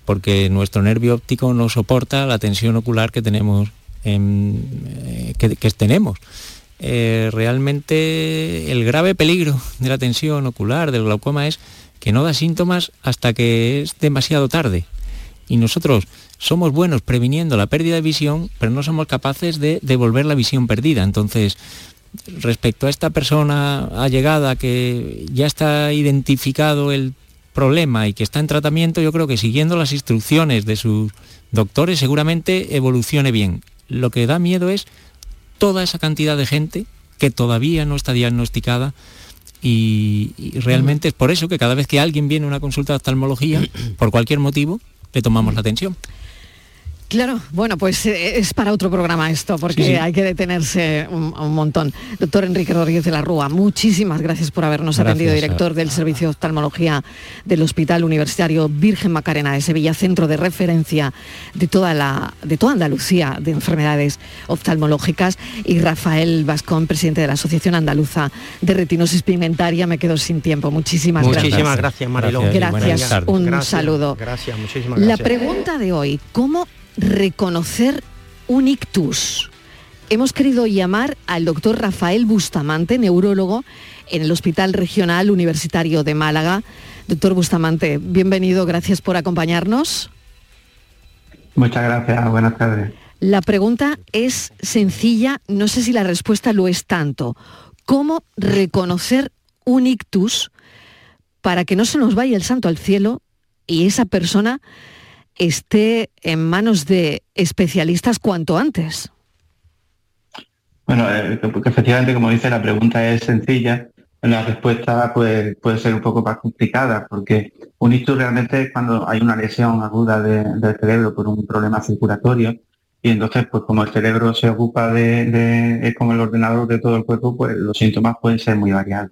porque nuestro nervio óptico no soporta la tensión ocular que tenemos, eh, que, tenemos. Eh, realmente el grave peligro de la tensión ocular, del glaucoma, es que no da síntomas hasta que es demasiado tarde. Y nosotros somos buenos previniendo la pérdida de visión, pero no somos capaces de devolver la visión perdida. Entonces, respecto a esta persona allegada que ya está identificado el problema y que está en tratamiento, yo creo que siguiendo las instrucciones de sus doctores seguramente evolucione bien. Lo que da miedo es toda esa cantidad de gente que todavía no está diagnosticada y, realmente es por eso que cada vez que alguien viene a una consulta de oftalmología, [coughs] por cualquier motivo, le tomamos la atención. Claro, bueno, pues eh, es para otro programa esto, porque hay que detenerse un, montón. Doctor Enrique Rodríguez de la Rúa, muchísimas gracias por habernos atendido, director del Servicio de Oftalmología del Hospital Universitario Virgen Macarena de Sevilla, centro de referencia de toda, la, de toda Andalucía de enfermedades oftalmológicas, y Rafael Vascón, presidente de la Asociación Andaluza de Retinosis Pigmentaria. Me quedo sin tiempo. Muchísimas, gracias. Muchísimas gracias, Mariló. Gracias, un saludo. Gracias, muchísimas gracias. La pregunta de hoy, ¿cómo reconocer un ictus. Hemos querido llamar al doctor Rafael Bustamante, neurólogo, en el Hospital Regional Universitario de Málaga. Doctor Bustamante, bienvenido, gracias por acompañarnos. Muchas gracias, buenas tardes. La pregunta es sencilla, no sé si la respuesta lo es tanto. ¿Cómo reconocer un ictus para que no se nos vaya el santo al cielo y esa persona esté en manos de especialistas cuanto antes? Bueno, eh, efectivamente, como dice, la pregunta es sencilla, la respuesta puede, puede ser un poco más complicada, porque un ictus realmente es cuando hay una lesión aguda del cerebro por un problema circulatorio, y entonces, pues como el cerebro se ocupa de, de, es como el ordenador de todo el cuerpo, pues los síntomas pueden ser muy variados.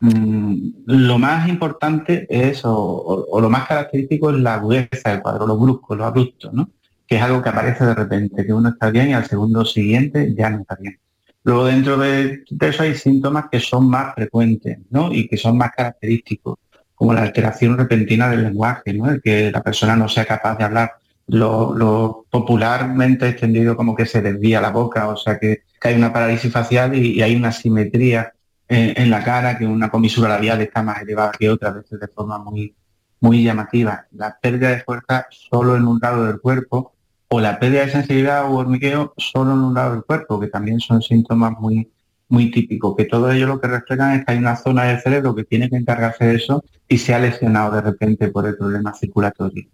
Mm, lo más importante es, o, lo más característico es la agudeza del cuadro, lo brusco, lo abrupto, ¿no? que es algo que aparece de repente, que uno está bien y al segundo siguiente ya no está bien. Luego dentro de, eso hay síntomas que son más frecuentes ¿no? y que son más característicos, como la alteración repentina del lenguaje, ¿no? el que la persona no sea capaz de hablar, lo, popularmente extendido como que se desvía la boca, o sea que, hay una parálisis facial y, y hay una simetría en, la cara, que una comisura labial está más elevada que otra, a veces de forma muy, muy llamativa. La pérdida de fuerza solo en un lado del cuerpo o la pérdida de sensibilidad o hormigueo solo en un lado del cuerpo, que también son síntomas muy, muy típicos, que todo ello lo que reflejan es que hay una zona del cerebro que tiene que encargarse de eso y se ha lesionado de repente por el problema circulatorio.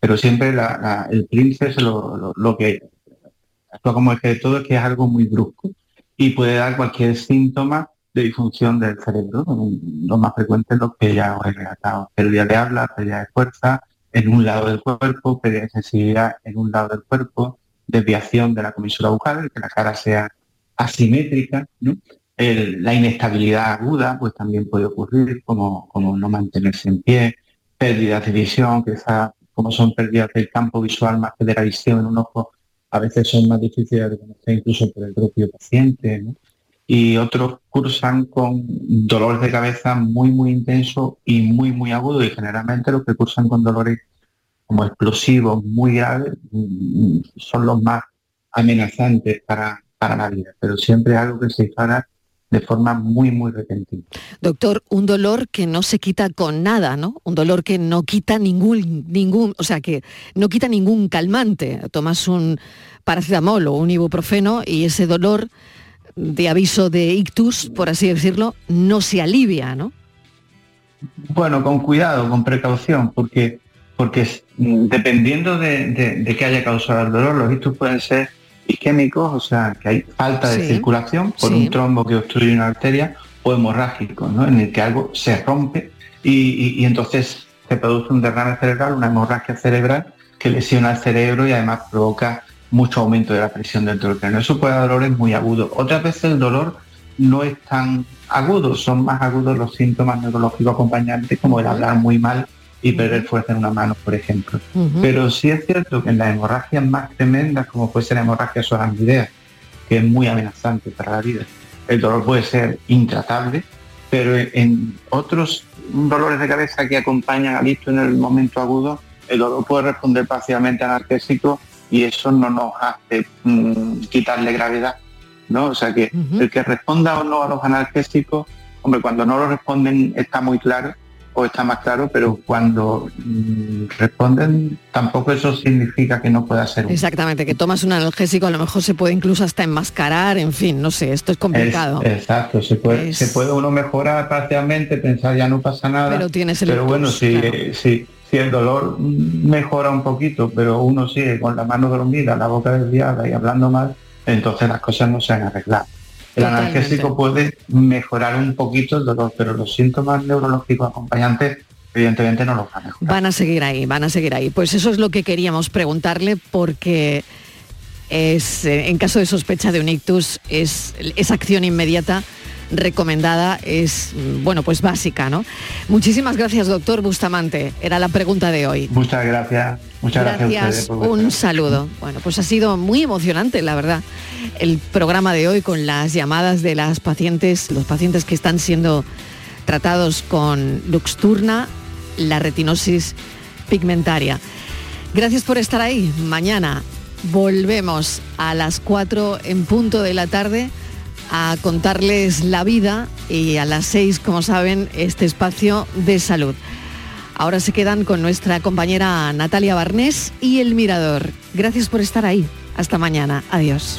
Pero siempre el príncipe lo, lo, que actúa como eje de todo es que es algo muy brusco y puede dar cualquier síntoma de disfunción del cerebro. Lo más frecuente es lo que ya os he relatado. Pérdida de habla, pérdida de fuerza en un lado del cuerpo, pérdida de sensibilidad en un lado del cuerpo, desviación de la comisura bucal, que la cara sea asimétrica, la inestabilidad aguda pues también puede ocurrir, como, como no mantenerse en pie, pérdidas de visión, que como son pérdidas del campo visual más que de la visión en un ojo, a veces son más difíciles de conocer incluso por el propio paciente. Y otros cursan con dolores de cabeza muy, muy intenso y muy, muy agudo y generalmente los que cursan con dolores como explosivos muy graves mm, son los más amenazantes para, para la vida, pero siempre algo que se dispara de forma muy, muy repentina. Doctor, un dolor que no se quita con nada, ¿no? Un dolor que no quita ningún, ningún, o sea, que no quita ningún calmante. Tomas un paracetamol o un ibuprofeno y ese dolor de aviso de ictus, por así decirlo, no se alivia, ¿no? Bueno, con cuidado, con precaución, porque, porque dependiendo de, de, qué haya causado el dolor, los ictus pueden ser isquémicos, o sea, que hay falta de circulación por un trombo que obstruye una arteria, o hemorrágicos, ¿no? en el que algo se rompe y, y entonces se produce un derrame cerebral, una hemorragia cerebral que lesiona el cerebro y además provoca mucho aumento de la presión dentro del cráneo. Eso puede dar dolores muy agudos. Otras veces el dolor no es tan agudo, son más agudos los síntomas neurológicos acompañantes, como el hablar muy mal y perder fuerza en una mano, por ejemplo. Pero sí es cierto que en las hemorragias más tremendas, como puede ser la hemorragia soranguidea, que es muy amenazante para la vida, el dolor puede ser intratable, pero en otros dolores de cabeza que acompañan al ictus en el momento agudo, el dolor puede responder parcialmente analgésico y eso no nos hace mm, quitarle gravedad. ¿no? O sea que el que responda o no a los analgésicos, hombre, cuando no lo responden está muy claro, o está más claro, pero cuando mm, responden tampoco eso significa que no pueda ser. Exactamente, que tomas un analgésico a lo mejor se puede incluso hasta enmascarar, en fin, no sé, esto es complicado. exacto, se puede, se puede uno mejorar parcialmente, pensar ya no pasa nada. Pero tienes el Pero bueno, si, si, si el dolor mejora un poquito, pero uno sigue con la mano dormida, la boca desviada y hablando mal, entonces las cosas no se han arreglado. El analgésico puede mejorar un poquito el dolor, pero los síntomas neurológicos acompañantes evidentemente no los van a mejorar. Van a seguir ahí, van a seguir ahí. Pues eso es lo que queríamos preguntarle porque es, eh, en caso de sospecha de un ictus es esa acción inmediata recomendada es, bueno, pues básica, ¿no? Muchísimas gracias, doctor Bustamante. Era la pregunta de hoy. Muchas gracias. Muchas gracias. un saludo. Bueno, pues ha sido muy emocionante, la verdad, el programa de hoy con las llamadas de las pacientes, los pacientes que están siendo tratados con Luxturna, la retinosis pigmentaria. Gracias por estar ahí. Mañana volvemos a las 4 en punto de la tarde a contarles la vida y a las seis, como saben, este espacio de salud. Ahora se quedan con nuestra compañera Natalia Barnés y El Mirador. Gracias por estar ahí. Hasta mañana. Adiós.